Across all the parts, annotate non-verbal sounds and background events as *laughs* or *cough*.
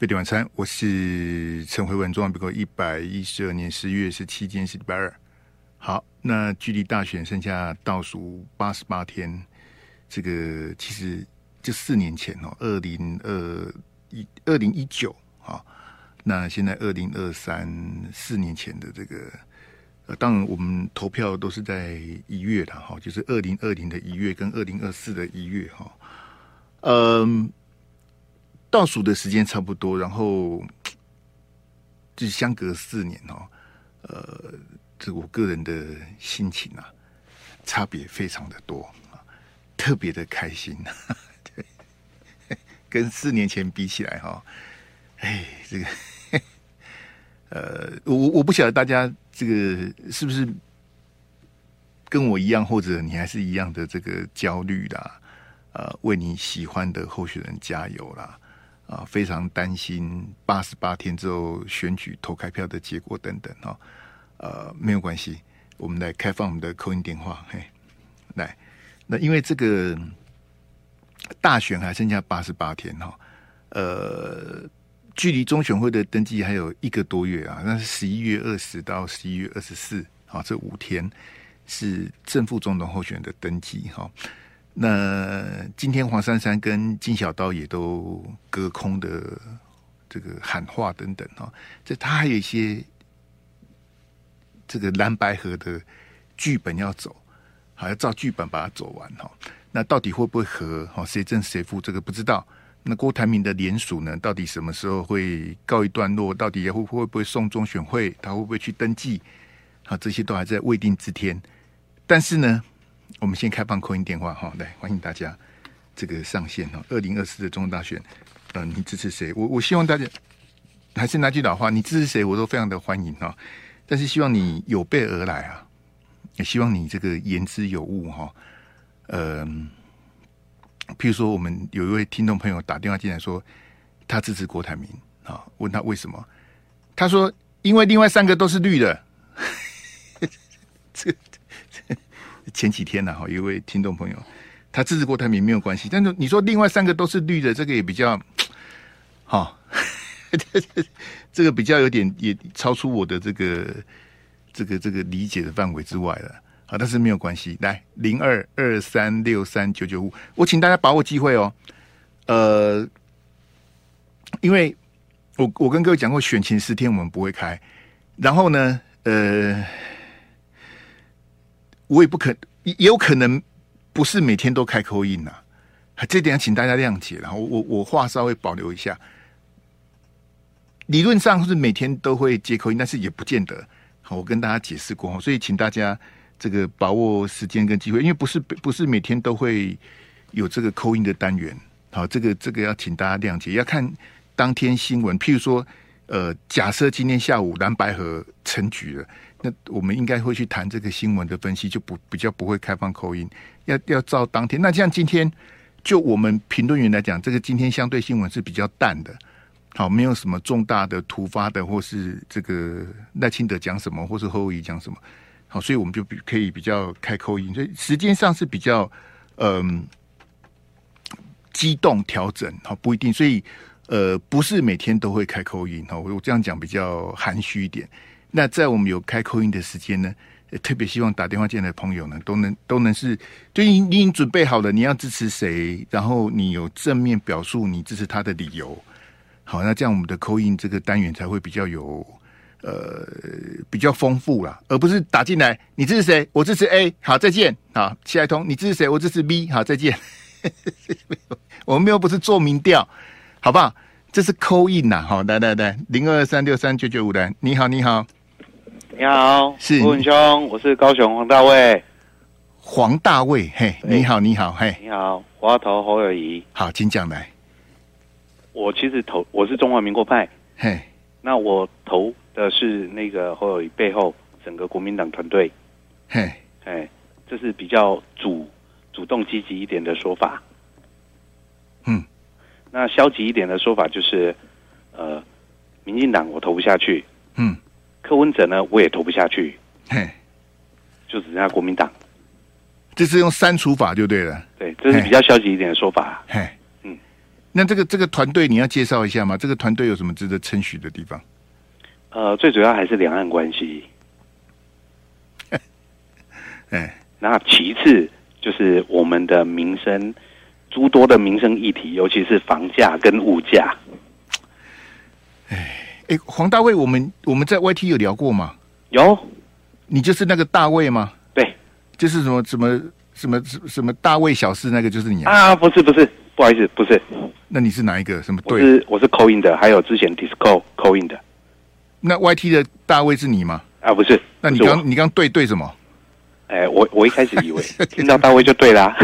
飞碟晚餐，我是陈慧文，中华民国一百一十二年十一月十七天是礼拜二。好，那距离大选剩下倒数八十八天，这个其实就四年前哦，二零二一二零一九啊，那现在二零二三四年前的这个，呃，当然我们投票都是在一月的哈，就是二零二零的一月跟二零二四的一月哈，嗯。倒数的时间差不多，然后就相隔四年哦，呃，这我个人的心情啊，差别非常的多啊，特别的开心，对，*laughs* 跟四年前比起来哈，哎，这个，*laughs* 呃，我我不晓得大家这个是不是跟我一样，或者你还是一样的这个焦虑啦，呃，为你喜欢的候选人加油啦。啊，非常担心八十八天之后选举投开票的结果等等哈，呃，没有关系，我们来开放我们的 call in 电话，嘿，来，那因为这个大选还剩下八十八天哈，呃，距离中选会的登记还有一个多月啊，那是十一月二十到十一月二十四，啊，这五天是正副总统候选的登记哈。那今天黄珊珊跟金小刀也都隔空的这个喊话等等哈，这他还有一些这个蓝白河的剧本要走，还要照剧本把它走完哈。那到底会不会合？哈，谁正谁负？这个不知道。那郭台铭的联署呢？到底什么时候会告一段落？到底会会不会送中选会？他会不会去登记？啊，这些都还在未定之天。但是呢？我们先开放扣音电话哈，来欢迎大家这个上线哈。二零二四的总统大选，呃，你支持谁？我我希望大家还是那句老话，你支持谁，我都非常的欢迎哈。但是希望你有备而来啊，也希望你这个言之有物哈。嗯、呃，譬如说，我们有一位听众朋友打电话进来说，他支持郭台铭啊，问他为什么？他说，因为另外三个都是绿的。*laughs* 这。前几天呢，哈，一位听众朋友，他支持郭台铭没有关系，但是你说另外三个都是绿的，这个也比较，好，*laughs* 这个比较有点也超出我的这个这个这个理解的范围之外了，好，但是没有关系，来零二二三六三九九五，我请大家把握机会哦，呃，因为我我跟各位讲过，选前十天我们不会开，然后呢，呃。我也不可，也有可能不是每天都开口音呐，这点要请大家谅解。然后我我话稍微保留一下，理论上是每天都会接口音但是也不见得。好，我跟大家解释过，所以请大家这个把握时间跟机会，因为不是不是每天都会有这个口音的单元。好，这个这个要请大家谅解，要看当天新闻。譬如说，呃，假设今天下午蓝白合成局了。那我们应该会去谈这个新闻的分析，就不比较不会开放口音要要照当天。那像今天，就我们评论员来讲，这个今天相对新闻是比较淡的，好，没有什么重大的突发的，或是这个赖清德讲什么，或是侯友宜讲什么，好，所以我们就可以比较开口音所以时间上是比较嗯、呃、机动调整，好，不一定，所以呃不是每天都会开 call in，好，我这样讲比较含蓄一点。那在我们有开 call in 的时间呢，特别希望打电话进来的朋友呢，都能都能是，就你你已经准备好了，你要支持谁，然后你有正面表述你支持他的理由，好，那这样我们的 call in 这个单元才会比较有呃比较丰富啦，而不是打进来你支持谁，我支持 A，好再见，好下一通你支持谁，我支持 B，好再见，*laughs* 我们又不是做民调，好不好？这是扣印呐，好，来来来，零二三六三九九五的，你好你好。你好，是文兄，我是高雄黄大卫。黄大卫，嘿，你好，你好，嘿，你好，我要投侯友谊。好，请讲来。我其实投我是中华民国派，嘿，那我投的是那个侯友谊背后整个国民党团队，嘿，嘿，这是比较主主动积极一点的说法。嗯，那消极一点的说法就是，呃，民进党我投不下去。嗯。柯文哲呢，我也投不下去，嘿，就只剩下国民党，这是用删除法就对了，对，这是比较消极一点的说法，嘿，嗯，那这个这个团队你要介绍一下吗？这个团队有什么值得称许的地方？呃，最主要还是两岸关系。*laughs* 哎，那其次就是我们的民生，诸多的民生议题，尤其是房价跟物价。哎哎，黄大卫，我们我们在 YT 有聊过吗？有，你就是那个大卫吗？对，就是什么什么什么什么大卫小事那个，就是你啊？啊，不是不是，不好意思，不是。那你是哪一个？什么队？我是我是 call in 的，还有之前 Disco call in 的。那 YT 的大卫是你吗？啊，不是。那你刚你刚对对什么？哎，我我一开始以为 *laughs* 听到大卫就对啦。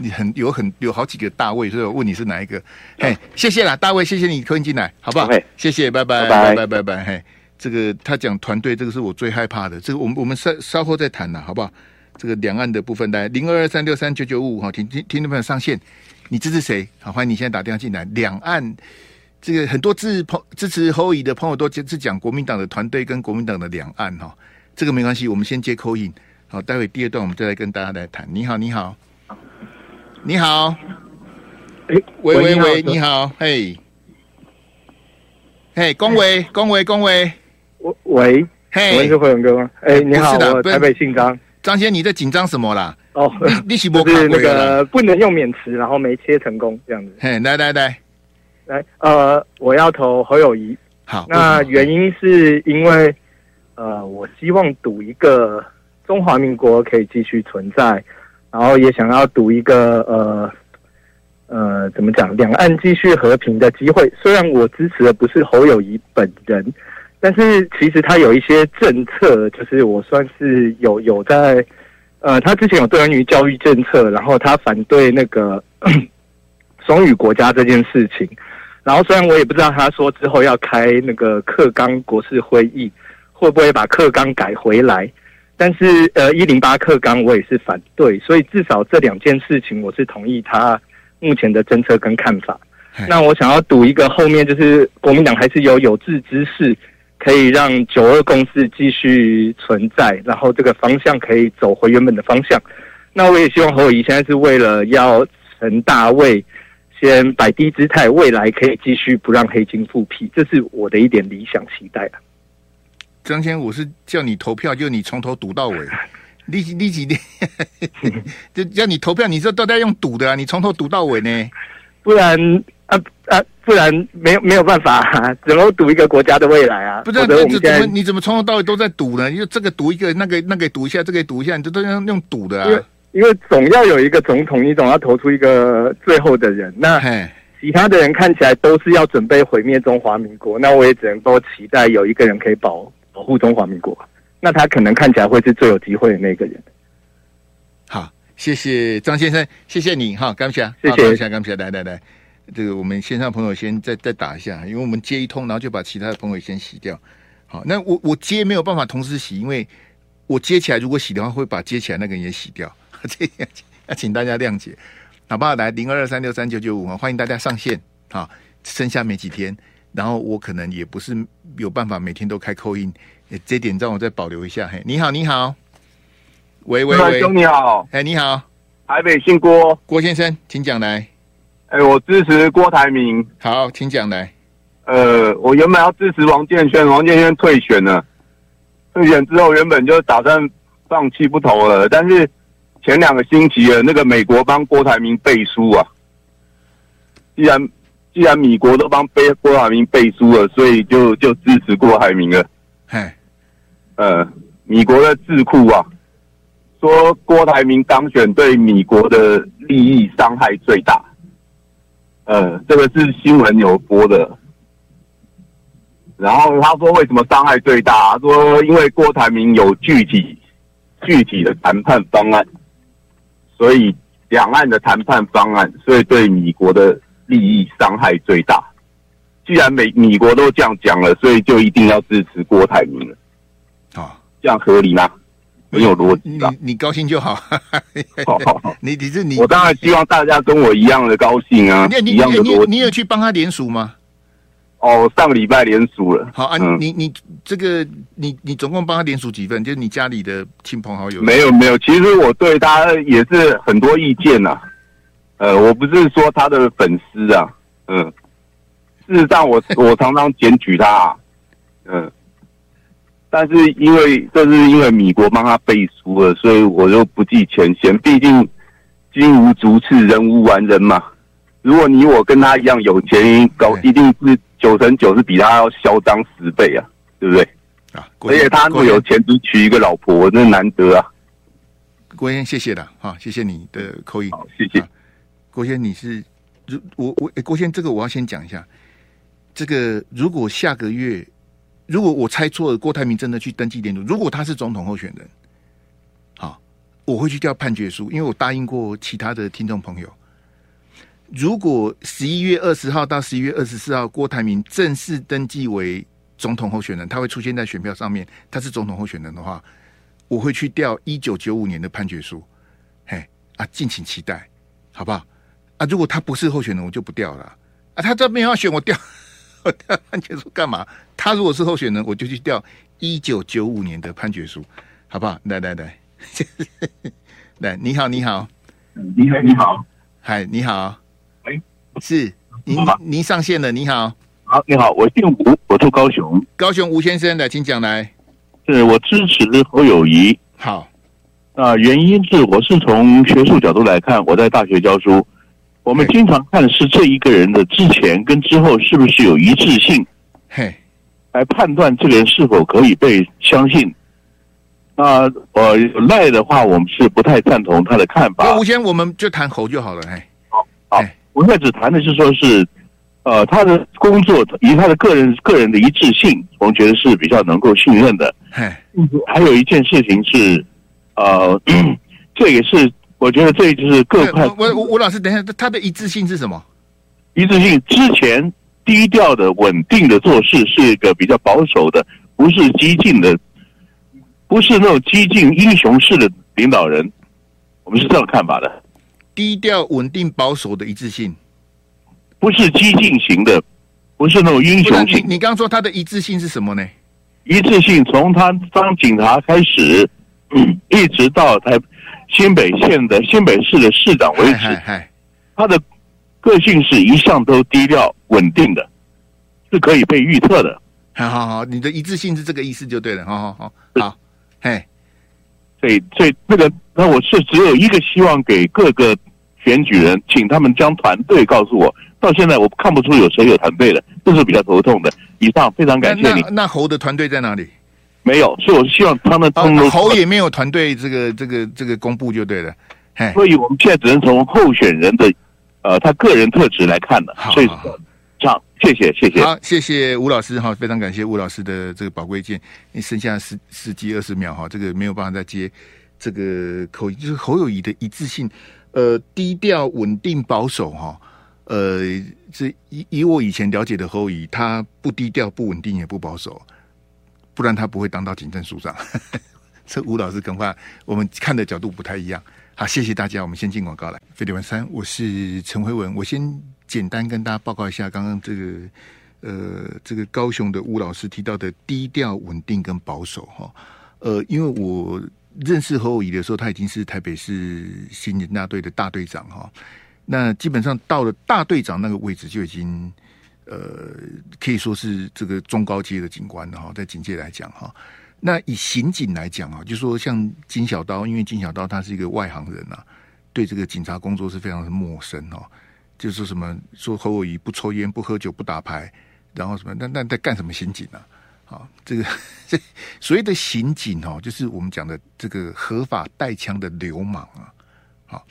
你很有很有好几个大卫，所以我问你是哪一个？嘿，谢谢啦，大卫，谢谢你扣音进来，好不好？谢谢，拜拜，拜拜，拜拜。嘿，这个他讲团队，这个是我最害怕的。这个我们我们稍稍后再谈啦，好不好？这个两岸的部分，来零二二三六三九九五五，好，听听听众朋友上线。你支持谁？好，欢迎你现在打电话进来。两岸这个很多支持朋支持侯友的朋友都是讲国民党的团队跟国民党的两岸哈，这个没关系，我们先接 call in。好，待会第二段我们再来跟大家来谈。你好，你好，你好，哎，喂喂喂，你好，嘿，嘿，恭维恭维恭维，喂，嘿，喂，是辉文哥吗？哎，你好，我台北姓张，张先生，你在紧张什么啦？哦，你你是不是那个不能用免词，然后没切成功这样子？嘿，来来来，来，呃，我要投侯友谊。好，那原因是因为，呃，我希望赌一个中华民国可以继续存在，然后也想要赌一个呃呃，怎么讲，两岸继续和平的机会。虽然我支持的不是侯友谊本人，但是其实他有一些政策，就是我算是有有在。呃，他之前有对于教育政策，然后他反对那个 *clears throat* 双语国家这件事情。然后虽然我也不知道他说之后要开那个课纲国事会议，会不会把课纲改回来，但是呃一零八克纲我也是反对，所以至少这两件事情我是同意他目前的政策跟看法。那我想要赌一个后面就是国民党还是有有志之士。可以让九二共识继续存在，然后这个方向可以走回原本的方向。那我也希望侯友宜现在是为了要成大位，先摆低姿态，未来可以继续不让黑金复辟，这是我的一点理想期待啊。张先，我是叫你投票，就你从头赌到尾，立即立即的，*laughs* 就叫你投票，你这都在用赌的啊，你从头赌到尾呢，不然。啊啊！不然没有没有办法，啊，怎么赌一个国家的未来啊？不是，你怎么你怎么从头到尾都在赌呢？因为这个赌一个，那个那个赌一下，这个赌一下，你这都用用赌的啊。因为因为总要有一个总统，你总要投出一个最后的人。那其他的人看起来都是要准备毁灭中华民国，那我也只能够期待有一个人可以保保护中华民国。那他可能看起来会是最有机会的那个人。好，谢谢张先生，谢谢你哈，感谢，谢谢，感谢，感谢，来来来。这个我们线上朋友先再再打一下，因为我们接一通，然后就把其他的朋友先洗掉。好，那我我接没有办法同时洗，因为我接起来如果洗的话，会把接起来那个人也洗掉。*laughs* 这样要请大家谅解，好不好？来零二二三六三九九五，欢迎大家上线。好，剩下没几天，然后我可能也不是有办法每天都开 call in，这点让我再保留一下。嘿，你好，你好，喂喂喂，兄你好，哎，你好，台北姓郭，郭先生，请讲来。哎、欸，我支持郭台铭。好，请讲来。呃，我原本要支持王建煊，王建煊退选了。退选之后，原本就打算放弃不投了。但是前两个星期了，那个美国帮郭台铭背书啊。既然既然米国都帮背郭台铭背书了，所以就就支持郭台铭了。嘿，呃，米国的智库啊，说郭台铭当选对米国的利益伤害最大。呃，这个是新闻有播的，然后他说为什么伤害最大？他说因为郭台铭有具体具体的谈判方案，所以两岸的谈判方案，所以对米国的利益伤害最大。既然美米国都这样讲了，所以就一定要支持郭台铭了。啊，这样合理吗？没有逻辑，你你高兴就好。*laughs* 你你是你，我当然希望大家跟我一样的高兴啊！你你一样的你你，你有去帮他联署吗？哦，上个礼拜联署了。好啊，嗯、你你这个你你总共帮他联署几份？就是你家里的亲朋好友？没有没有，其实我对他也是很多意见呐、啊。呃，我不是说他的粉丝啊，嗯，事实上我我常常检举他，啊，嗯，但是因为这是因为米国帮他背书了，所以我就不计前嫌。毕竟金无足赤，人无完人嘛。如果你我跟他一样有钱，搞一定是九成九是比他要嚣张十倍啊，对不对？啊，而且他那么有钱，只娶一个老婆，那难得啊。国贤，谢谢了，好，谢谢你的口音，好，谢谢。国先，你是如我我国先，这个我要先讲一下，这个如果下个月，如果我猜错了，郭台铭真的去登记联署，如果他是总统候选人，好，我会去调判决书，因为我答应过其他的听众朋友。如果十一月二十号到十一月二十四号，郭台铭正式登记为总统候选人，他会出现在选票上面。他是总统候选人的话，我会去调一九九五年的判决书。嘿啊，敬请期待，好不好？啊，如果他不是候选人，我就不调了。啊，他这边要选我调，*laughs* 我调判决书干嘛？他如果是候选人，我就去调一九九五年的判决书，好不好？来来来，*laughs* 来，你好，你好，你好，你好，嗨，你好。喂是，您您上线了，你好，好，你好，我姓吴，我住高雄，高雄吴先生的，请讲来，是我支持侯友谊，好，啊，原因是我是从学术角度来看，我在大学教书，我们经常看的是这一个人的之前跟之后是不是有一致性，嘿，来判断这个人是否可以被相信，啊，呃，赖的话，我们是不太赞同他的看法，吴先生，我们就谈侯就好了，嘿，好，好。我现在只谈的是说，是，呃，他的工作以他的个人个人的一致性，我们觉得是比较能够信任的。嘿，还有一件事情是，呃，*clears throat* 这也是我觉得这就是各块。我吴吴老师，等一下，他的一致性是什么？一致性之前低调的、稳定的做事，是一个比较保守的，不是激进的，不是那种激进英雄式的领导人。我们是这样看法的。低调、稳定、保守的一致性，不是激进型的，不是那种英雄型。你刚刚说他的一致性是什么呢？一致性从他当警察开始，嗯，一直到台新北县的新北市的市长为止，他的个性是一向都低调稳定的，是可以被预测的。好好好，你的一致性是这个意思就对了。好好好，好，嘿。所以，所以那个，那我是只有一个希望给各个选举人，请他们将团队告诉我。到现在我看不出有谁有团队的，这是比较头痛的。以上非常感谢你。那，那侯的团队在哪里？没有，所以我是希望他们通、哦、侯也没有团队，这个这个这个公布就对了。所以我们现在只能从候选人的呃他个人特质来看了。所以这样。谢谢谢谢，好，谢谢吴老师哈，非常感谢吴老师的这个宝贵意见。你剩下十十几二十秒哈，这个没有办法再接这个口音，就是侯友谊的一致性，呃，低调、稳定、保守哈，呃，这以以我以前了解的侯友谊，他不低调、不稳定、也不保守，不然他不会当到警政署长。*laughs* 这吴老师跟话，我们看的角度不太一样。好，谢谢大家，我们先进广告来。飞碟晚三，我是陈辉文，我先。简单跟大家报告一下，刚刚这个呃，这个高雄的吴老师提到的低调、稳定跟保守哈，呃，因为我认识侯友宜的时候，他已经是台北市新人大队的大队长哈，那基本上到了大队长那个位置就已经呃，可以说是这个中高阶的警官哈，在警界来讲哈，那以刑警来讲啊，就说像金小刀，因为金小刀他是一个外行人呐，对这个警察工作是非常的陌生哈。就是什么说侯友宜不抽烟不喝酒不打牌，然后什么那那在干什么刑警呢？啊，这个这 *laughs* 所谓的刑警哦，就是我们讲的这个合法带枪的流氓啊。好，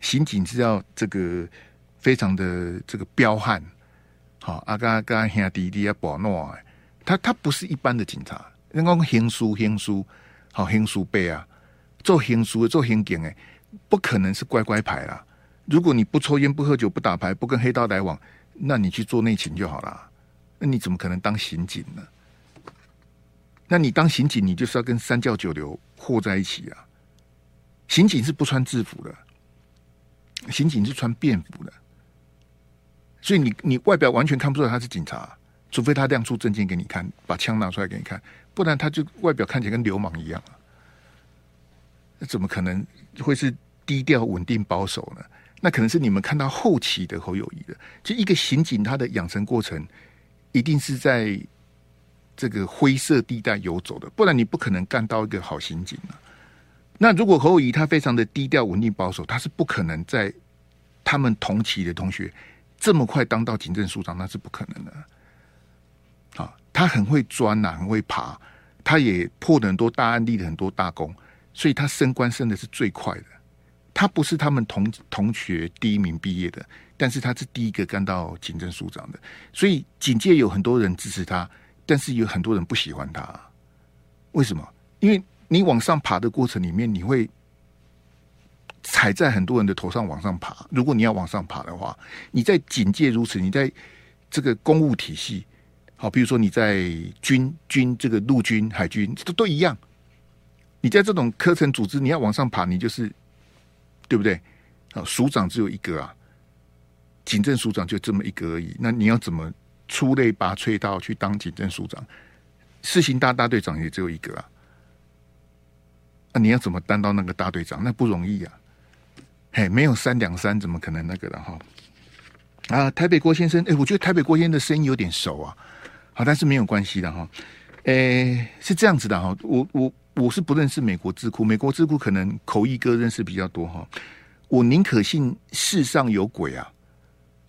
刑警是要这个非常的这个彪悍。好，阿嘎阿嘎兄弟弟啊保诺，他他不是一般的警察，人讲刑书刑书好刑书背啊，做刑书做刑警诶，不可能是乖乖牌啦。如果你不抽烟、不喝酒、不打牌、不跟黑道来往，那你去做内勤就好了。那你怎么可能当刑警呢？那你当刑警，你就是要跟三教九流和在一起啊。刑警是不穿制服的，刑警是穿便服的，所以你你外表完全看不出来他是警察，除非他亮出证件给你看，把枪拿出来给你看，不然他就外表看起来跟流氓一样。那怎么可能会是？低调、稳定、保守呢？那可能是你们看到后期的侯友谊的。就一个刑警，他的养成过程一定是在这个灰色地带游走的，不然你不可能干到一个好刑警啊。那如果侯友谊他非常的低调、稳定、保守，他是不可能在他们同期的同学这么快当到警政署长，那是不可能的。啊，他很会钻呐，很会爬，他也破了很多大案例的很多大功，所以他升官升的是最快的。他不是他们同同学第一名毕业的，但是他是第一个干到警政署长的，所以警界有很多人支持他，但是有很多人不喜欢他。为什么？因为你往上爬的过程里面，你会踩在很多人的头上往上爬。如果你要往上爬的话，你在警界如此，你在这个公务体系，好，比如说你在军军这个陆军、海军都都一样。你在这种科层组织，你要往上爬，你就是。对不对？啊，署长只有一个啊，警政署长就这么一个而已。那你要怎么出类拔萃到去当警政署长？世行大大队长也只有一个啊。那你要怎么当到那个大队长？那不容易啊。嘿，没有三两三，怎么可能那个的哈？啊，台北郭先生，哎，我觉得台北郭先生的声音有点熟啊。好，但是没有关系的哈。诶，是这样子的哈，我我。我是不认识美国智库，美国智库可能口译哥认识比较多哈。我宁可信世上有鬼啊，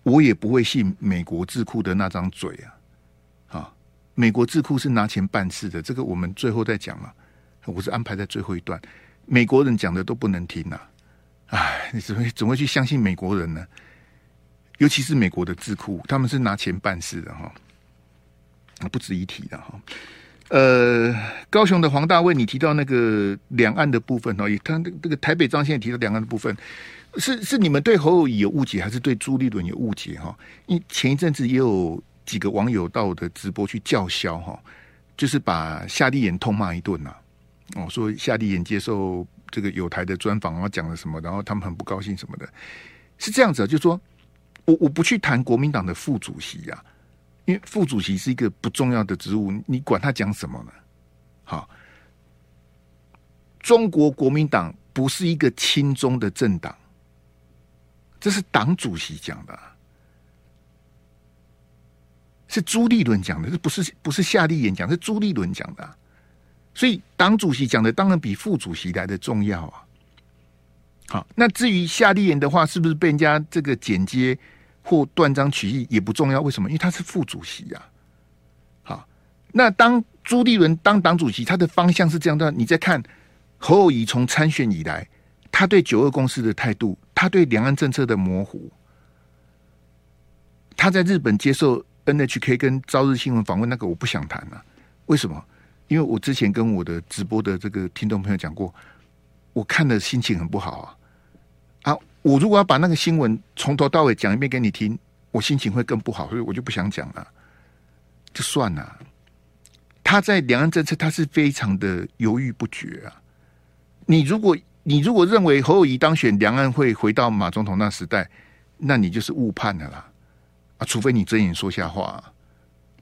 我也不会信美国智库的那张嘴啊。啊，美国智库是拿钱办事的，这个我们最后再讲嘛。我是安排在最后一段，美国人讲的都不能听呐。哎，你怎么怎么会去相信美国人呢？尤其是美国的智库，他们是拿钱办事的哈。不值一提的哈。呃，高雄的黄大卫，你提到那个两岸的部分哦，也他这个台北张先生提到两岸的部分，是是你们对侯友宜有误解，还是对朱立伦有误解哈？因前一阵子也有几个网友到我的直播去叫嚣哈，就是把夏立言痛骂一顿呐。哦，说夏立言接受这个友台的专访，然后讲了什么，然后他们很不高兴什么的，是这样子啊，就是说我我不去谈国民党的副主席呀、啊。因为副主席是一个不重要的职务，你管他讲什么呢？好，中国国民党不是一个亲中的政党，这是党主席讲的，是朱立伦讲的，这不是不是夏立言讲，是朱立伦讲的，所以党主席讲的当然比副主席来的重要啊。好，那至于夏立言的话，是不是被人家这个剪接？或断章取义也不重要，为什么？因为他是副主席呀、啊。好，那当朱立伦当党主席，他的方向是这样的。你再看侯友宜从参选以来，他对九二公司的态度，他对两岸政策的模糊，他在日本接受 NHK 跟朝日新闻访问，那个我不想谈了、为什么？因为我之前跟我的直播的这个听众朋友讲过，我看的心情很不好啊。啊，我如果要把那个新闻从头到尾讲一遍给你听，我心情会更不好，所以我就不想讲了，就算了。他在两岸政策，他是非常的犹豫不决啊。你如果你如果认为侯友谊当选，两岸会回到马总统那时代，那你就是误判了啦。啊，除非你睁眼说瞎话。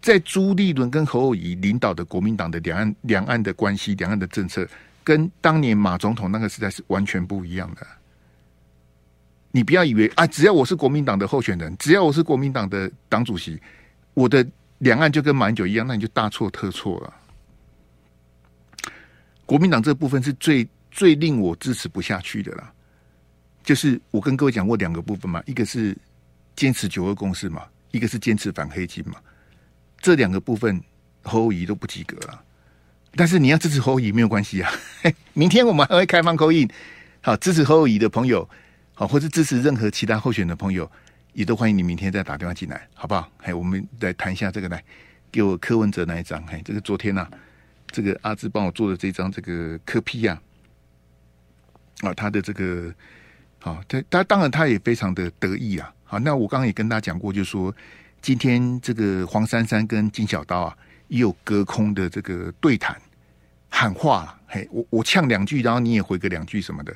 在朱立伦跟侯友宜领导的国民党的两岸两岸的关系，两岸的政策，跟当年马总统那个时代是完全不一样的。你不要以为啊，只要我是国民党的候选人，只要我是国民党的党主席，我的两岸就跟马英九一样，那你就大错特错了。国民党这部分是最最令我支持不下去的啦。就是我跟各位讲过两个部分嘛，一个是坚持九二共识嘛，一个是坚持反黑金嘛。这两个部分侯友宜都不及格了。但是你要支持侯友宜没有关系啊，*laughs* 明天我们还会开放 call in，好，支持侯友宜的朋友。好，或者支持任何其他候选的朋友，也都欢迎你明天再打电话进来，好不好？嘿，我们来谈一下这个，来给我柯文哲那一张，嘿，这个昨天呐、啊，这个阿志帮我做的这张这个柯批呀，啊，他的这个，好，他他当然他也非常的得意啊。好，那我刚刚也跟大家讲过，就是说今天这个黄珊珊跟金小刀啊，也有隔空的这个对谈喊话，嘿，我我呛两句，然后你也回个两句什么的，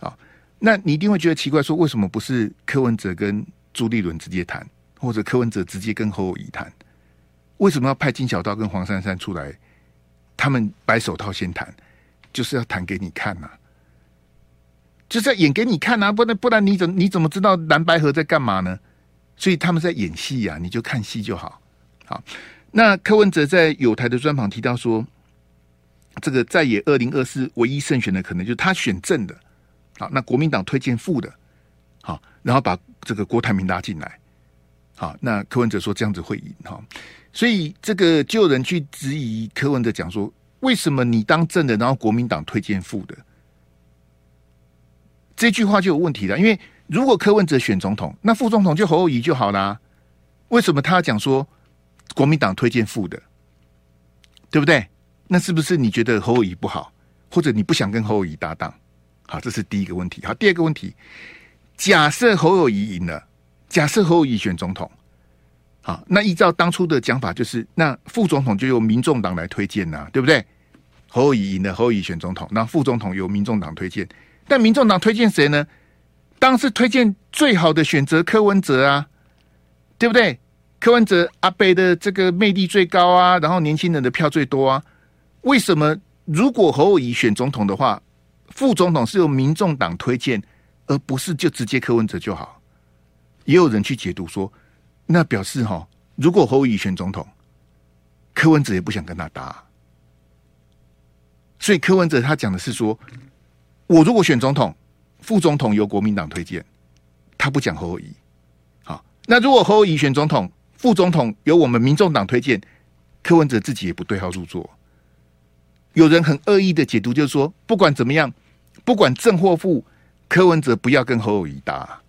啊。那你一定会觉得奇怪，说为什么不是柯文哲跟朱立伦直接谈，或者柯文哲直接跟侯友谊谈？为什么要派金小刀跟黄珊珊出来？他们白手套先谈，就是要谈给你看嘛。就是在演给你看啊，不然不然你怎你怎么知道蓝白合在干嘛呢？所以他们在演戏呀，你就看戏就好。好，那柯文哲在友台的专访提到说，这个在野二零二四唯一胜选的可能就是他选正的。好，那国民党推荐副的，好，然后把这个郭台铭拉进来。好，那柯文哲说这样子会赢哈，所以这个就有人去质疑柯文哲讲说，为什么你当正的，然后国民党推荐副的？这句话就有问题了，因为如果柯文哲选总统，那副总统就侯友宜就好啦。为什么他讲说国民党推荐副的？对不对？那是不是你觉得侯友宜不好，或者你不想跟侯友宜搭档？好，这是第一个问题。好，第二个问题，假设侯友宜赢了，假设侯友宜选总统，好，那依照当初的讲法，就是那副总统就由民众党来推荐呐，对不对？侯友宜赢了，侯友宜选总统，那副总统由民众党推荐。但民众党推荐谁呢？当然是推荐最好的选择柯文哲啊，对不对？柯文哲阿北的这个魅力最高啊，然后年轻人的票最多啊。为什么如果侯友宜选总统的话，副总统是由民众党推荐，而不是就直接柯文哲就好？也有人去解读说，那表示哈，如果侯友宜选总统，柯文哲也不想跟他搭。所以柯文哲他讲的是说。我如果选总统，副总统由国民党推荐，他不讲侯友宜。好，那如果侯友宜选总统，副总统由我们民众党推荐，柯文哲自己也不对号入座。有人很恶意的解读，就是说，不管怎么样，不管正或负，柯文哲不要跟侯友宜搭。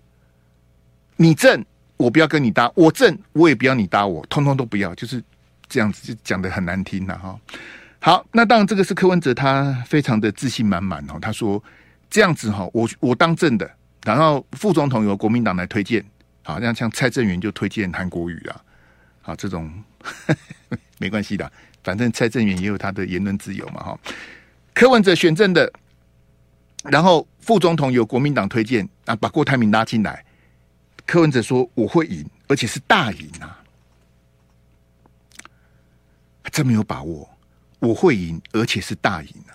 你正，我不要跟你搭；我正，我也不要你搭我，通通都不要，就是这样子，就讲得很难听了哈。好，那当然，这个是柯文哲，他非常的自信满满哦。他说这样子哈，我我当政的，然后副总统由国民党来推荐，好，像像蔡正元就推荐韩国瑜啊，好，这种呵呵 *laughs* 没关系的，反正蔡正元也有他的言论自由嘛哈。柯文哲选政的，然后副总统由国民党推荐啊，把郭台铭拉进来，柯文哲说我会赢，而且是大赢啊，真没有把握。我会赢，而且是大赢啊！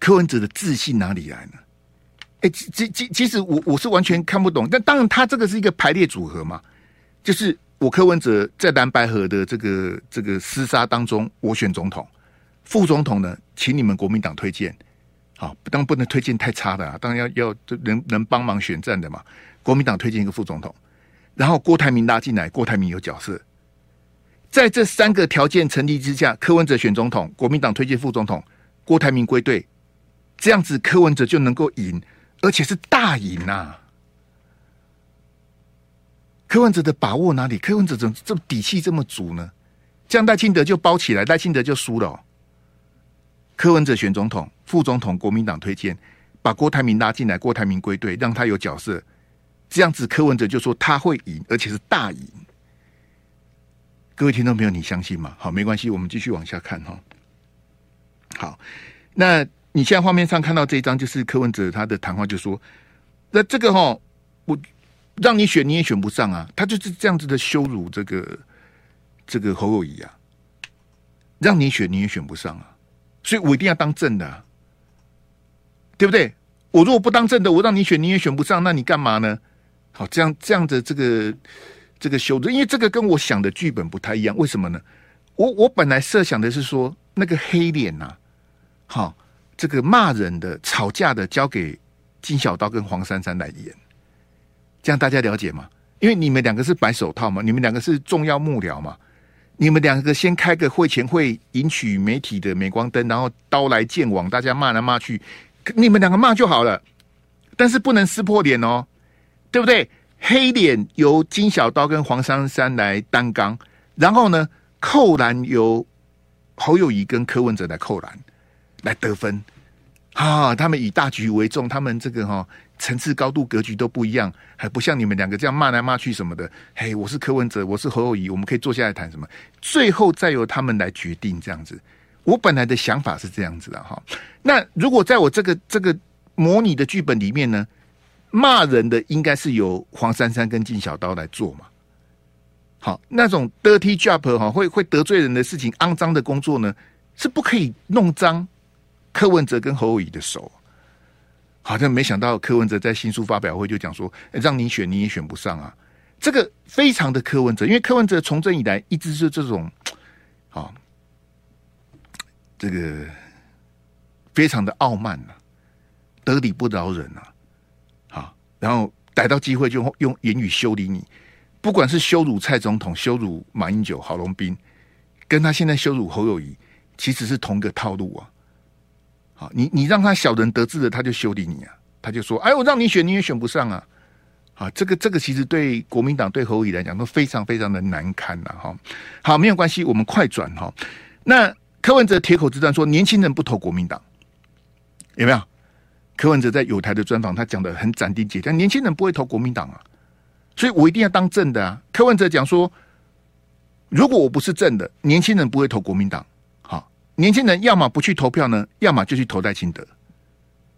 柯文哲的自信哪里来呢？哎，其其其实我我是完全看不懂。但当然，他这个是一个排列组合嘛，就是我柯文哲在蓝白河的这个这个厮杀当中，我选总统，副总统呢，请你们国民党推荐。好，当然不能推荐太差的啊，当然要要能能帮忙选战的嘛。国民党推荐一个副总统，然后郭台铭拉进来，郭台铭有角色。在这三个条件成立之下，柯文哲选总统，国民党推荐副总统，郭台铭归队，这样子柯文哲就能够赢，而且是大赢呐、啊！柯文哲的把握哪里？柯文哲怎么这底气这么足呢？这样赖清德就包起来，赖清德就输了、柯文哲选总统，副总统国民党推荐，把郭台铭拉进来，郭台铭归队，让他有角色，这样子柯文哲就说他会赢，而且是大赢。各位听众朋友，你相信吗？好，没关系，我们继续往下看哈。好，那你现在画面上看到这一张，就是柯文哲他的谈话，就说：那这个哈，我让你选你也选不上啊，他就是这样子的羞辱这个这个侯友谊啊，让你选你也选不上啊，所以我一定要当正的，对不对？我如果不当正的，我让你选你也选不上，那你干嘛呢？好，这样这样的这个。这个修正，因为这个跟我想的剧本不太一样，为什么呢？我我本来设想的是说，那个黑脸呐、好，这个骂人的、吵架的，交给金小刀跟黄珊珊来演，这样大家了解吗？因为你们两个是白手套嘛，你们两个是重要幕僚嘛，你们两个先开个会前会，引起媒体的镁光灯，然后刀来剑往，大家骂来骂去，你们两个骂就好了，但是不能撕破脸哦，对不对？黑脸由金小刀跟黄珊珊来担纲，然后呢，扣篮由侯友宜跟柯文哲来扣篮，来得分啊！他们以大局为重，他们这个哈、哦、层次高度格局都不一样，还不像你们两个这样骂来骂去什么的。嘿，我是柯文哲，我是侯友宜，我们可以坐下来谈什么？最后再由他们来决定这样子。我本来的想法是这样子的哈。那如果在我这个这个模拟的剧本里面呢？骂人的应该是由黄珊珊跟金小刀来做嘛？好，那种 dirty job 哈，会会得罪人的事情、肮脏的工作呢，是不可以弄脏柯文哲跟侯友谊的手。好像没想到柯文哲在新书发表会就讲说，让你选你也选不上啊！这个非常的柯文哲，因为柯文哲从政以来一直是这种，啊，这个非常的傲慢啊，得理不饶人啊，好，然后逮到机会就用言语修理你，不管是羞辱蔡总统、羞辱马英九、郝龙斌，跟他现在羞辱侯友宜，其实是同一个套路啊。好，你你让他小人得志了，他就修理你啊，他就说：“哎，我让你选你也选不上啊！”啊，这个这个其实对国民党对侯友宜来讲都非常非常的难堪呐！哈，好，没有关系，我们快转哈。那柯文哲铁口直断说，年轻人不投国民党，有没有？柯文哲在友台的专访，他讲的很斩钉截铁，年轻人不会投国民党啊，所以我一定要当正的啊。柯文哲讲说，如果我不是正的，年轻人不会投国民党。年轻人要么不去投票呢，要么就去投戴清德，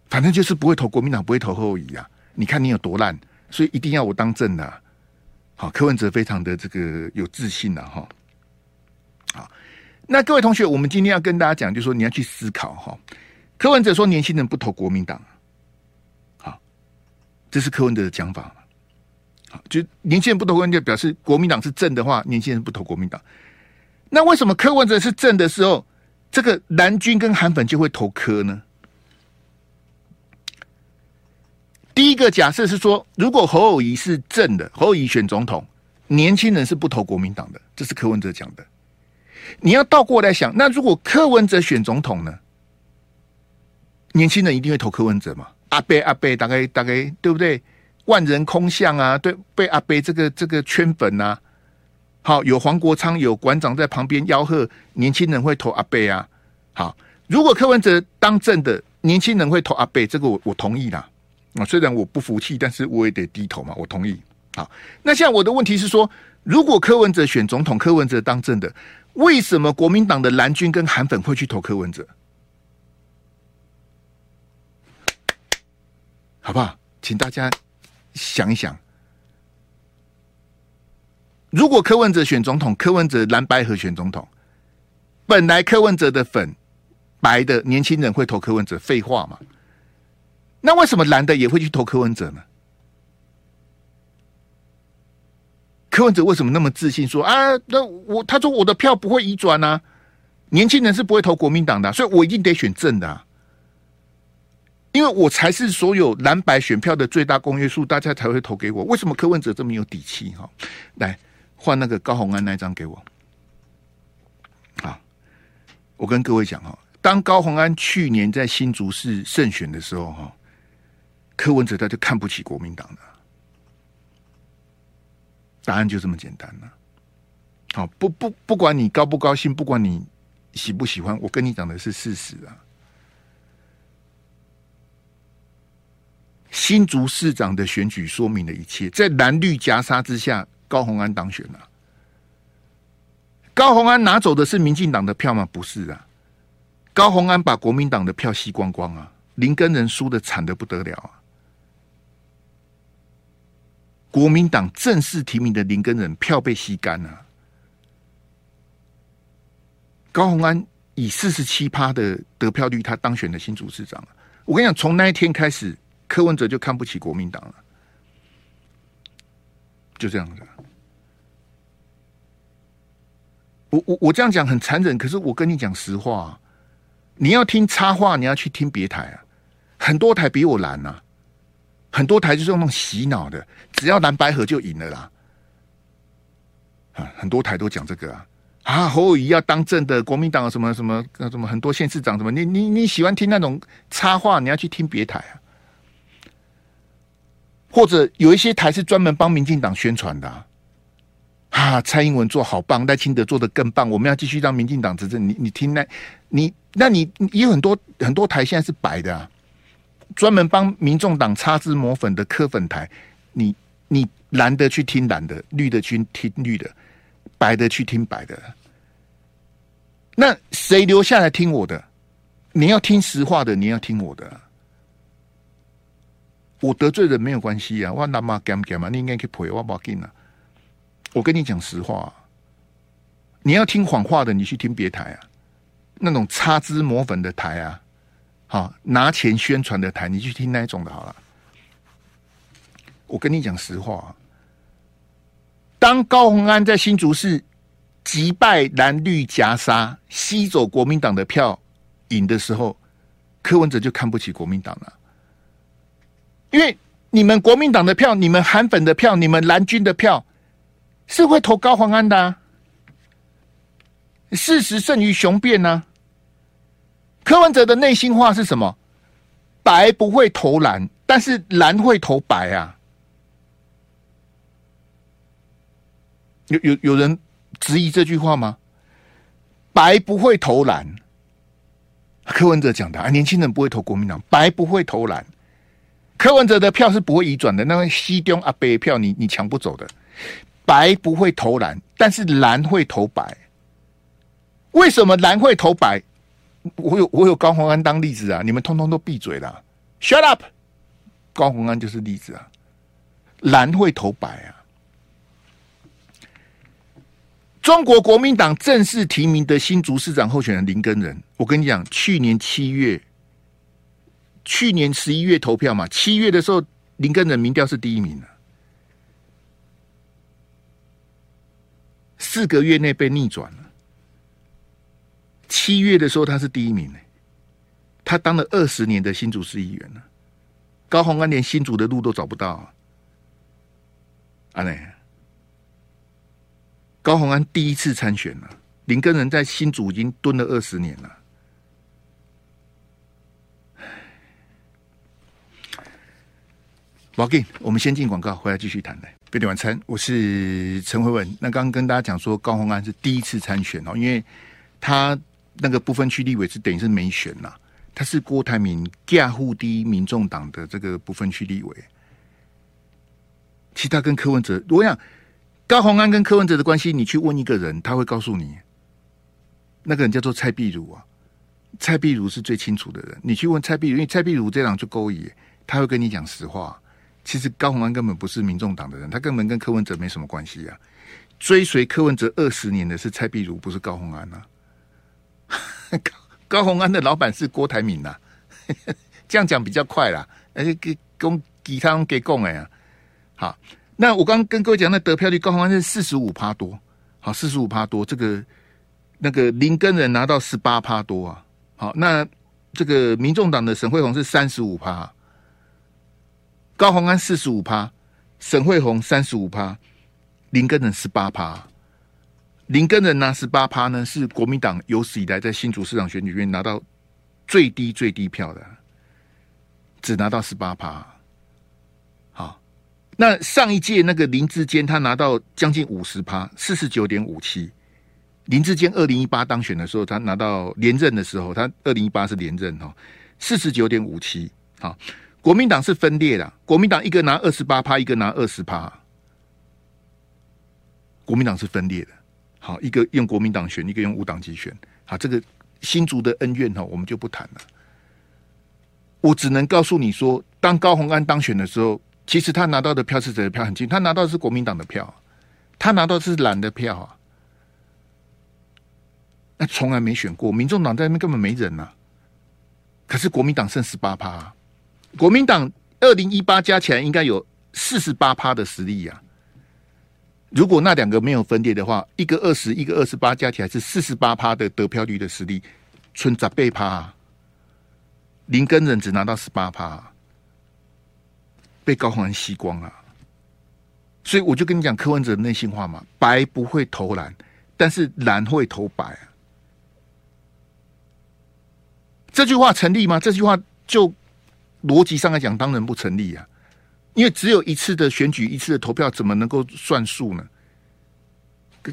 反正就是不会投国民党，不会投侯友啊！你看你有多烂，所以一定要我当政的啊。好，柯文哲非常的这个有自信了哈。好，那各位同学，我们今天要跟大家讲，就是说你要去思考哈。柯文哲说年轻人不投国民党，好，这是柯文哲的讲法。好，就年轻人不投国民党，表示国民党是正的话，年轻人不投国民党。那为什么柯文哲是正的时候？这个蓝军跟韩粉就会投柯呢？第一个假设是说，如果侯友宜是正的，侯友宜选总统，年轻人是不投国民党的，这是柯文哲讲的。你要倒过来想，那如果柯文哲选总统呢？年轻人一定会投柯文哲嘛？阿伯阿伯，大概大概对不对？万人空巷啊，对，被阿伯这个这个圈粉啊。好，有黄国昌有馆长在旁边吆喝，年轻人会投阿伯啊。好，如果柯文哲当政的，年轻人会投阿伯，这个我我同意啦。啊，虽然我不服气，但是我也得低头嘛，我同意。好，那现在我的问题是说，如果柯文哲选总统，柯文哲当政的，为什么国民党的蓝军跟韩粉会去投柯文哲？好不好？请大家想一想。如果柯文哲选总统，柯文哲蓝白合选总统，本来柯文哲的粉白的年轻人会投柯文哲，废话嘛？那为什么蓝的也会去投柯文哲呢？柯文哲为什么那么自信说啊？那我他说我的票不会移转啊，年轻人是不会投国民党的，所以我一定得选正的啊，因为我才是所有蓝白选票的最大公约数，大家才会投给我。为什么柯文哲这么有底气？哈，来。换那个高虹安那一张给我，啊！我跟各位讲哈，当高虹安去年在新竹市胜选的时候哈，柯文哲他就看不起国民党的，答案就这么简单了。好，不不，不管你高不高兴，不管你喜不喜欢，我跟你讲的是事实啊。新竹市长的选举说明了一切，在蓝绿夹杀之下。高虹安当选了，高虹安拿走的是民进党的票吗？不是啊，高虹安把国民党的票吸光光啊，林根仁输的惨的不得了啊，国民党正式提名的林根仁票被吸干了，高虹安以四十七趴的得票率，他当选了新主市长。我跟你讲，从那一天开始，柯文哲就看不起国民党了。就这样子，我我我这样讲很残忍，可是我跟你讲实话，你要听插话，你要去听别台啊，很多台比我蓝呐，很多台就是用那种洗脑的，只要蓝白合就赢了啦，啊，很多台都讲这个啊，啊，侯友宜要当政的，国民党什么什么什么很多县市长什么，你你你喜欢听那种插话，你要去听别台啊。或者有一些台是专门帮民进党宣传的，啊，蔡英文做好棒，赖清德做得更棒，我们要继续让民进党执政。你你听那，你那你有很多很多台现在是白的啊，专门帮民众党擦脂抹粉的科粉台，你你蓝的去听蓝的，绿的去听绿的，白的去听白的，那谁留下来听我的？你要听实话的，你要听我的。我得罪人没有关系啊，我那么干干嘛？你应该去陪我，不要紧啊。我跟你讲实话，你要听谎话的，你去听别台啊。那种擦脂抹粉的台啊，好拿钱宣传的台，你去听那一种的好了。我跟你讲实话，当高虹安在新竹市击败蓝绿夹杀，吸走国民党的票赢的时候，柯文哲就看不起国民党了，因为你们国民党的票、你们韩粉的票、你们蓝军的票，是会投高虹安的啊。事实胜于雄辩呢。柯文哲的内心话是什么？白不会投蓝，但是蓝会投白啊。有有有人质疑这句话吗？白不会投蓝，柯文哲讲的啊，年轻人不会投国民党，白不会投蓝，柯文哲的票是不会移转的，那个西东阿北票你你抢不走的，白不会投蓝，但是蓝会投白。为什么蓝会投白？我有我有高虹安当例子啊！你们通通都闭嘴啦！Shut up！高虹安就是例子啊！蓝会投白啊！中国国民党正式提名的新竹市长候选人林根仁，我跟你讲，去年七月，去年十一月投票嘛，七月的时候林根仁民调是第一名啊，四个月内被逆转了。七月的时候，他是第一名呢。他当了二十年的新竹市议员了。高虹安连新竹的路都找不到啊！阿内，高虹安第一次参选了。林根仁在新竹已经蹲了二十年了。*sighs* 宝 King，我们先进广告，回来继续谈来。备点晚餐，我是陈慧文。那刚刚跟大家讲说，高虹安是第一次参选哦，因为他。那个不分区立委是等于是没选呐，他是郭台铭驾护第一民众党的这个不分区立委，其他跟柯文哲，我想高虹安跟柯文哲的关系，你去问一个人，他会告诉你，那个人叫做蔡壁如啊，蔡壁如是最清楚的人，你去问蔡壁如，因为蔡壁如这样就勾引，他会跟你讲实话。其实高虹安根本不是民众党的人，他根本跟柯文哲没什么关系啊，追随柯文哲二十年的是蔡壁如，不是高虹安啊。*laughs* 高高虹安的老板是郭台铭呐、啊，*laughs* 这样讲比较快啦。而且给供给他给供哎呀，好，那我刚跟各位讲，那得票率高虹安是四十五趴多，好，四十五趴多。这个那个林根人拿到十八趴多啊，好，那这个民众党的沈慧虹是三十五趴，高虹安四十五趴，沈慧虹三十五趴，林根仁十八趴。林根仁拿十八趴呢，是国民党有史以来在新竹市长选举里面拿到最低最低票的，只拿到十八趴。好，那上一届那个林志坚他拿到将近五十趴，四十九点五七。林志坚二零一八当选的时候，他拿到连任的时候，他二零一八是连任哦，四十九点五七。好，国民党是分裂的，国民党一个拿二十八趴，一个拿二十趴。国民党是分裂的。好，一个用国民党选，一个用无党籍选。好，这个新竹的恩怨哈，我们就不谈了。我只能告诉你说，当高虹安当选的时候，其实他拿到的票是谁的票很近，他拿到的是国民党的票，他拿到的是蓝的票啊。那从来没选过，民众党在那边根本没人呐、可是国民党剩十八趴，国民党二零一八加起来应该有四十八趴的实力呀、啊。如果那两个没有分裂的话，一个二十，一个二十八，加起来是四十八趴的得票率的实力，存十倍趴。林根仁只拿到十八趴，被高虹安吸光了。所以我就跟你讲柯文哲的内心话嘛，白不会投蓝，但是蓝会投白啊。这句话成立吗？这句话就逻辑上来讲，当然不成立啊。因为只有一次的选举，一次的投票，怎么能够算数呢？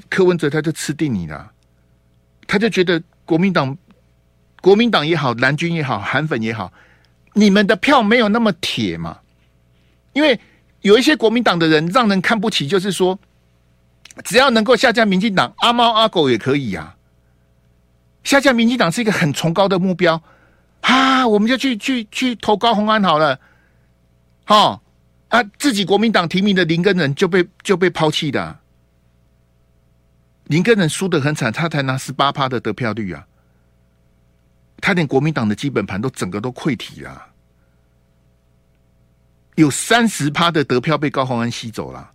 柯文哲他就吃定你了，他就觉得国民党、国民党也好，蓝军也好，韩粉也好，你们的票没有那么铁嘛。因为有一些国民党的人让人看不起，就是说，只要能够下架民进党，阿猫阿狗也可以呀、啊。下架民进党是一个很崇高的目标啊，我们就去去去投高虹安好了，好。啊！自己国民党提名的林根仁就被就被抛弃的，林根仁输得很惨，他才拿十八趴的得票率啊！他连国民党的基本盘都整个都溃体了，有三十趴的得票被高虹安吸走了。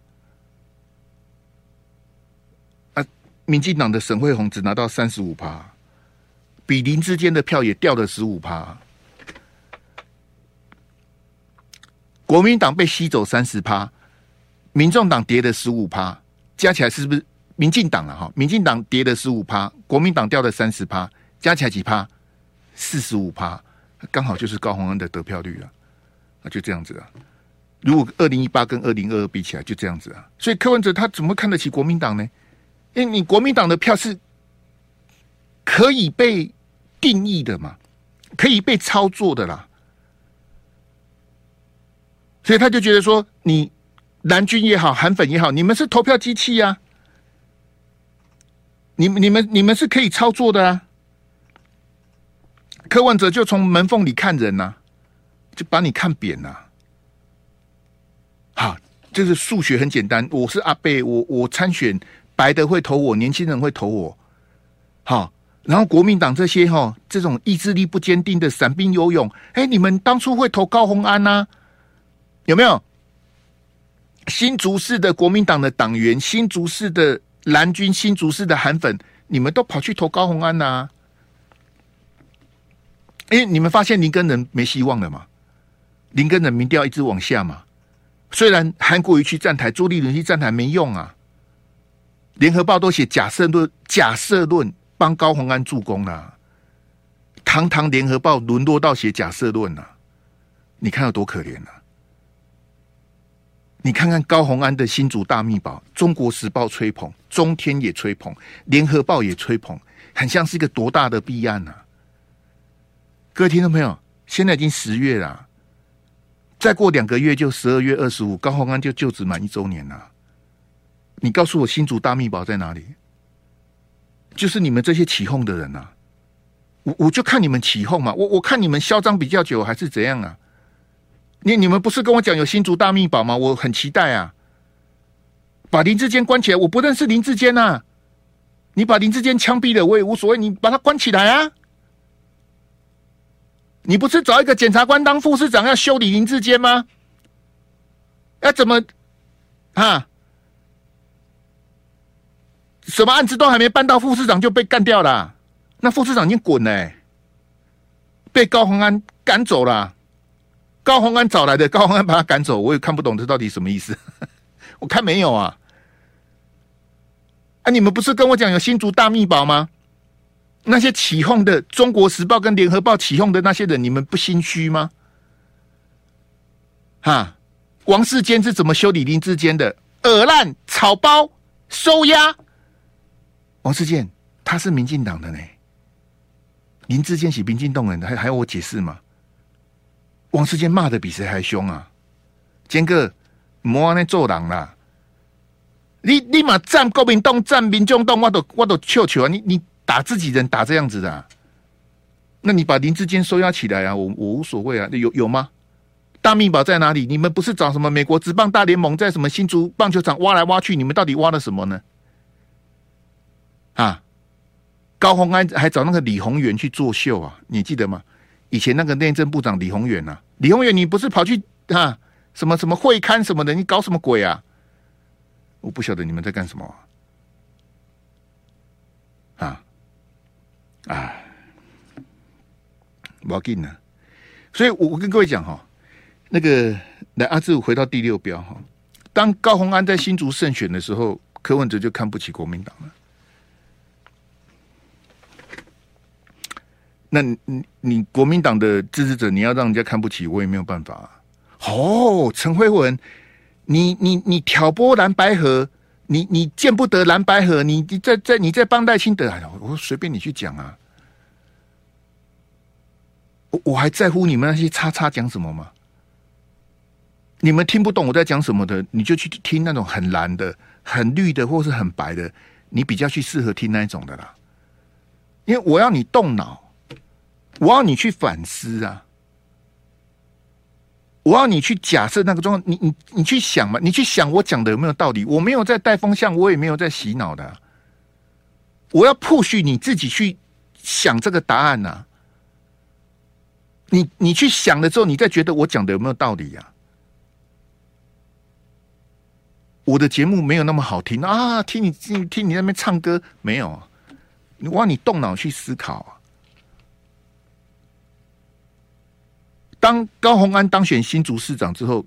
啊，民进党的沈惠虹只拿到三十五趴，比邻之间的票也掉了十五趴。国民党被吸走三十趴，民众党跌了十五趴，加起来是不是民进党了哈？民进党跌了十五趴，国民党掉了三十趴，加起来几趴？四十五趴，刚好就是高虹安的得票率啊，那就这样子啊。如果二零一八跟二零二二比起来，就这样子啊。所以柯文哲他怎么看得起国民党呢？因为你国民党的票是可以被定义的嘛，可以被操作的啦。所以他就觉得说，你蓝军也好，韩粉也好，你们是投票机器呀、啊，你们、你们、你们是可以操作的啊。柯文哲就从门缝里看人呐、就把你看扁呐、好，这是数学很简单。我是阿贝，我我参选，白的会投我，年轻人会投我。好，然后国民党这些哈，这种意志力不坚定的散兵游勇，哎，你们当初会投高虹安呐、有没有？新竹市的国民党的党员，新竹市的蓝军，新竹市的韩粉，你们都跑去投高虹安呐、啊？哎，你们发现林根仁没希望了吗？林根仁民调一直往下嘛。虽然韩国瑜去站台，朱立伦去站台没用啊。联合报都写假设论，假设论帮高虹安助攻、啊。堂堂联合报沦落到写假设论了，你看有多可怜啊！你看看高虹安的新竹大秘宝，中国时报吹捧，中天也吹捧，联合报也吹捧，很像是一个多大的弊案啊！各位听众朋友，现在已经十月了，再过两个月就十二月二十五，高虹安就就职满一周年了。你告诉我新竹大秘宝在哪里？就是你们这些起哄的人呐、我我就看你们起哄嘛，我我看你们嚣张比较久还是怎样啊？你你们不是跟我讲有新竹大秘宝吗？我很期待啊，把林志坚关起来，我不认识林志坚呐，你把林志坚枪毙了，我也无所谓，你把他关起来啊。你不是找一个检察官当副市长要修理林志坚吗？要怎么啊？什么案子都还没办到，副市长就被干掉了？那副市长已经滚了，被高虹安赶走了。高虹安找来的，高虹安把他赶走，我也看不懂这到底什么意思。*laughs* 我看没有啊？啊，你们不是跟我讲有新竹大密宝吗？那些起哄的《中国时报》跟《联合报》起哄的那些人，你们不心虚吗？哈，王世坚是怎么修理林志坚的？恶烂、草包、收押。王世坚他是民进党的呢，林志坚是民进党人的，还还要我解释吗？王世坚骂的比谁还凶啊！坚哥，莫安尼做人啦！你你嘛站国民党，站民众党，我都我都笑笑啊！你你。打自己人打这样子的，啊，那你把林志坚收押起来啊！我我无所谓啊，有有吗？大秘宝在哪里？你们不是找什么美国职棒大联盟在什么新竹棒球场挖来挖去？你们到底挖了什么呢？啊！高虹安还找那个李鸿源去作秀啊？你记得吗？以前那个内政部长李鸿源啊，李鸿源，你不是跑去啊什么什么会刊什么的？你搞什么鬼啊？我不晓得你们在干什么啊！啊啊，不要紧呢。所以我我跟各位讲哈，那个来阿志回到第六标哈。当高虹安在新竹胜选的时候，柯文哲就看不起国民党了。那你你国民党的支持者，你要让人家看不起，我也没有办法啊。哦，陈慧文，你你你挑拨蓝白河。你你见不得蓝白河，你你在在你在帮赖清德，我随便你去讲啊，我我还在乎你们那些叉叉讲什么吗？你们听不懂我在讲什么的，你就去听那种很蓝的、很绿的，或是很白的，你比较去适合听那一种的啦。因为我要你动脑，我要你去反思啊。我要你去假设那个状况，你你你去想嘛，你去想我讲的有没有道理？我没有在带风向，我也没有在洗脑的。我要 push 你自己去想这个答案呐。你你去想了之后，你再觉得我讲的有没有道理呀、啊？我的节目没有那么好听啊！听你听你那边唱歌没有？我让你动脑去思考啊！当高虹安当选新竹市长之后，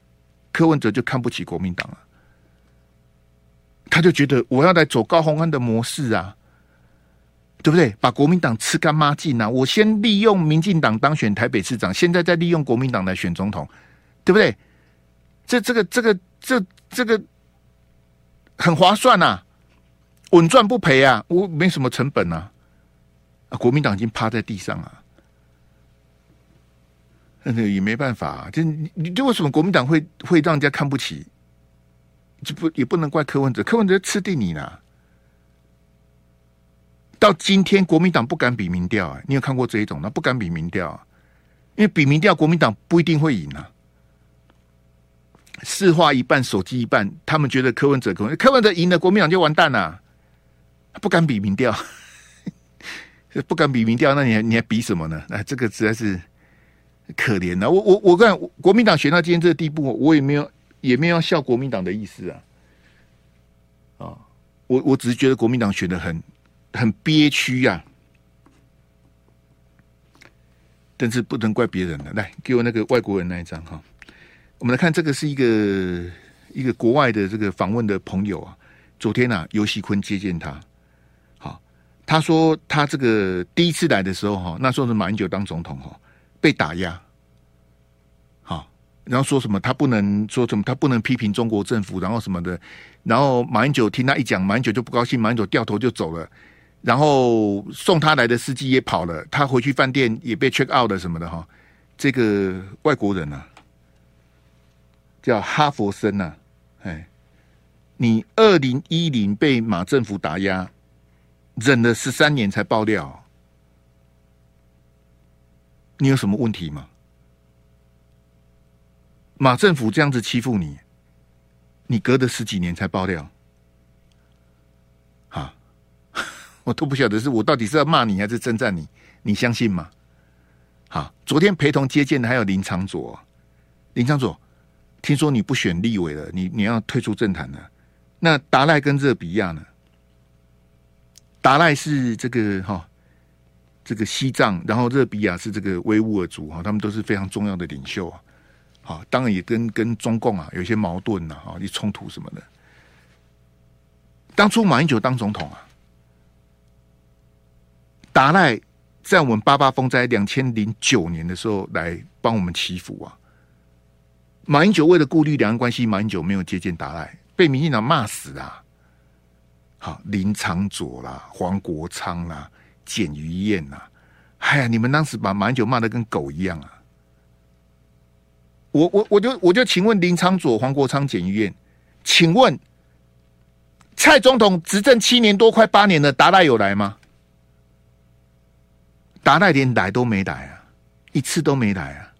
柯文哲就看不起国民党了，他就觉得我要来走高虹安的模式啊，对不对？把国民党吃干抹净啊！我先利用民进党当选台北市长，现在再利用国民党来选总统，对不对？这这个这个这这个。很划算呐、啊，稳赚不赔啊！我没什么成本啊，啊，国民党已经趴在地上啊，那也没办法、啊。就你，你就为什么国民党会会让人家看不起？就不也不能怪柯文哲，柯文哲吃定你了。到今天，国民党不敢比民调啊！你有看过这一种？那不敢比民调啊，因为比民调，国民党不一定会赢啊。市话一半，手机一半，他们觉得柯文哲，柯文柯文哲赢了，国民党就完蛋了，不敢比民调，*laughs* 不敢比民调，那你还你还比什么呢？哎，这个实在是可怜啊！我我我看国民党选到今天这个地步，我也没有也没有要笑国民党的意思啊！啊，我我只是觉得国民党选的很很憋屈呀，但是不能怪别人的。来，给我那个外国人那一张哈。我们来看这个是一个一个国外的这个访问的朋友啊，昨天啊，游锡坤接见他，好，他说他这个第一次来的时候哈，那时候是马英九当总统哈，被打压，好，然后说什么他不能说什么他不能批评中国政府，然后什么的，然后马英九听他一讲，马英九就不高兴，马英九掉头就走了，然后送他来的司机也跑了，他回去饭店也被 check out 了什么的哈，这个外国人啊。叫哈佛森呐、啊，哎，你二零一零被马政府打压，忍了十三年才爆料，你有什么问题吗？马政府这样子欺负你，你隔了十几年才爆料，哈，*laughs* 我都不晓得是我到底是要骂你还是称赞你，你相信吗？好，昨天陪同接见的还有林长佐，林长佐。听说你不选立委了，你你要退出政坛了。那达赖跟热比亚呢？达赖是这个哈、这个西藏，然后热比亚是这个维吾尔族哈，他们都是非常重要的领袖啊。好，当然也跟跟中共啊有一些矛盾呐，哈，一冲突什么的。当初马英九当总统啊，达赖在我们八八风灾两千零九年的时候来帮我们祈福啊。马英九为了顾虑两岸关系，马英九没有接见达赖，被民进党骂死啊！好，林昶佐啦、黄国昌啦、简余晏呐，哎呀，你们当时把马英九骂的跟狗一样啊！我我我就我就请问林昶佐、黄国昌、简余晏，请问蔡总统执政七年多，快八年了，达赖有来吗？达赖连来都没来啊，一次都没来啊！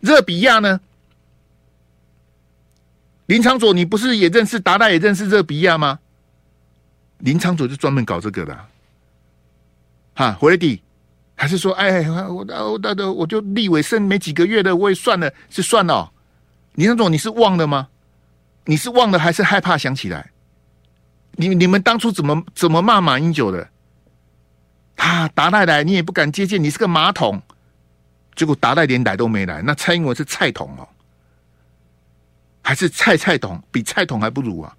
热比亚呢？林昶佐，你不是也认识达赖，也认识热比亚吗？林昶佐就专门搞这个的，哈，回来的，还是说，哎，我我我我就立委剩没几个月的，我也算了，是算了、哦。林昶佐，你是忘了吗？你是忘了还是害怕想起来？你你们当初怎么怎么骂马英九的？啊，达赖来你也不敢接见，你是个马桶。结果达赖连来都没来，那蔡英文是菜桶哦。还是蔡菜桶比菜桶还不如啊！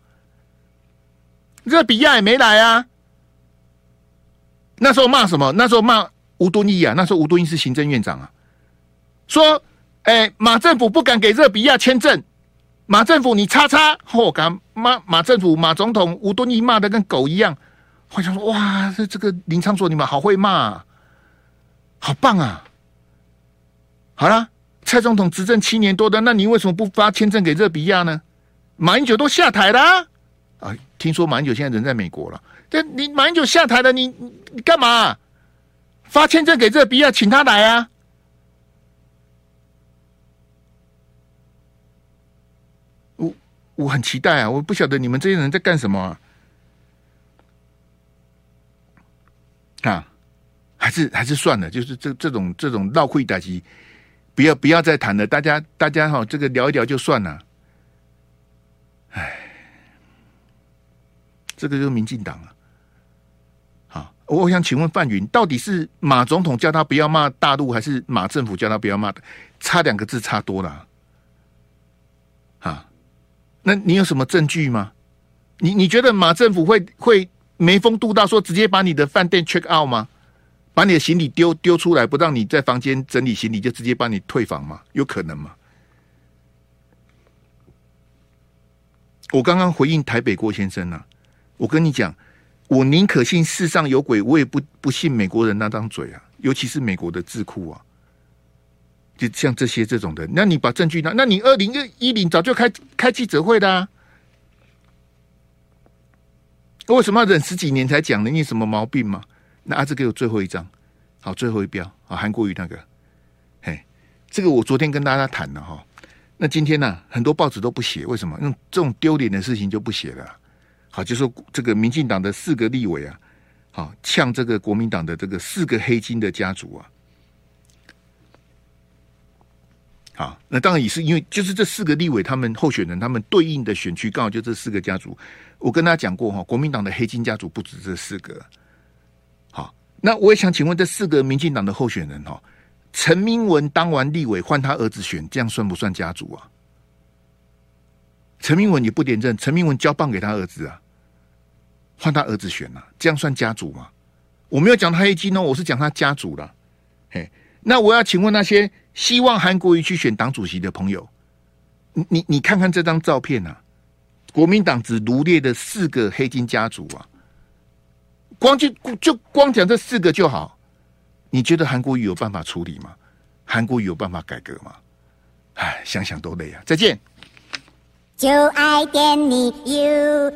热比亚也没来啊。那时候骂什么？那时候骂吴敦义啊。那时候吴敦义是行政院长啊，说：“哎，马政府不敢给热比亚签证。马政府你叉叉，我敢骂马政府马总统吴敦义骂的跟狗一样。”我想说：“哇，这这个林昌佐你们好会骂啊，好棒啊！”好了。蔡总统执政七年多的，那你为什么不发签证给热比亚呢？马英九都下台了啊，啊！听说马英九现在人在美国了。这你马英九下台了，你你干嘛发签证给这比亚，请他来啊？我我很期待啊！我不晓得你们这些人在干什么啊？啊，还是还是算了，就是这这种这种闹亏打击，不要不要再谈了。大家大家哈，这个聊一聊就算了。哎，这个就是民进党啊。我想请问范云，到底是马总统叫他不要骂大陆，还是马政府叫他不要骂？差两个字差多了。啊，那你有什么证据吗？你你觉得马政府会会没风度到说直接把你的饭店 check out 吗？把你的行李丢丢出来，不让你在房间整理行李，就直接帮你退房吗？有可能吗？我刚刚回应台北郭先生呢、啊，我跟你讲，我宁可信世上有鬼，我也不不信美国人那张嘴啊，尤其是美国的智库啊，就像这些这种的，那你把证据拿，那你二零一零早就开开记者会的啊，为什么要忍十几年才讲呢？你有什么毛病吗？那阿志给我最后一张，好，最后一标啊，韩国瑜那个，嘿，这个我昨天跟大家谈了哈。那今天呢、很多报纸都不写，为什么？因为这种丢脸的事情就不写了。好，就说这个民进党的四个立委啊，好，呛这个国民党的这个四个黑金的家族啊。好，那当然也是因为就是这四个立委他们候选人他们对应的选区刚好就这四个家族。我跟大家讲过哈，国民党的黑金家族不止这四个。好那我也想请问这四个民进党的候选人哈，陈明文当完立委换他儿子选，这样算不算家族啊？陈明文也不连任，陈明文交棒给他儿子啊，换他儿子选啊，这样算家族吗？我没有讲他黑金哦，我是讲他家族了。嘿，那我要请问那些希望韩国瑜去选党主席的朋友，你你你看看这张照片啊，国民党只罗列的四个黑金家族啊。光就就光讲这四个就好，你觉得韩国瑜有办法处理吗？韩国瑜有办法改革吗？唉，想想都累啊！再见。就爱点你 UFO。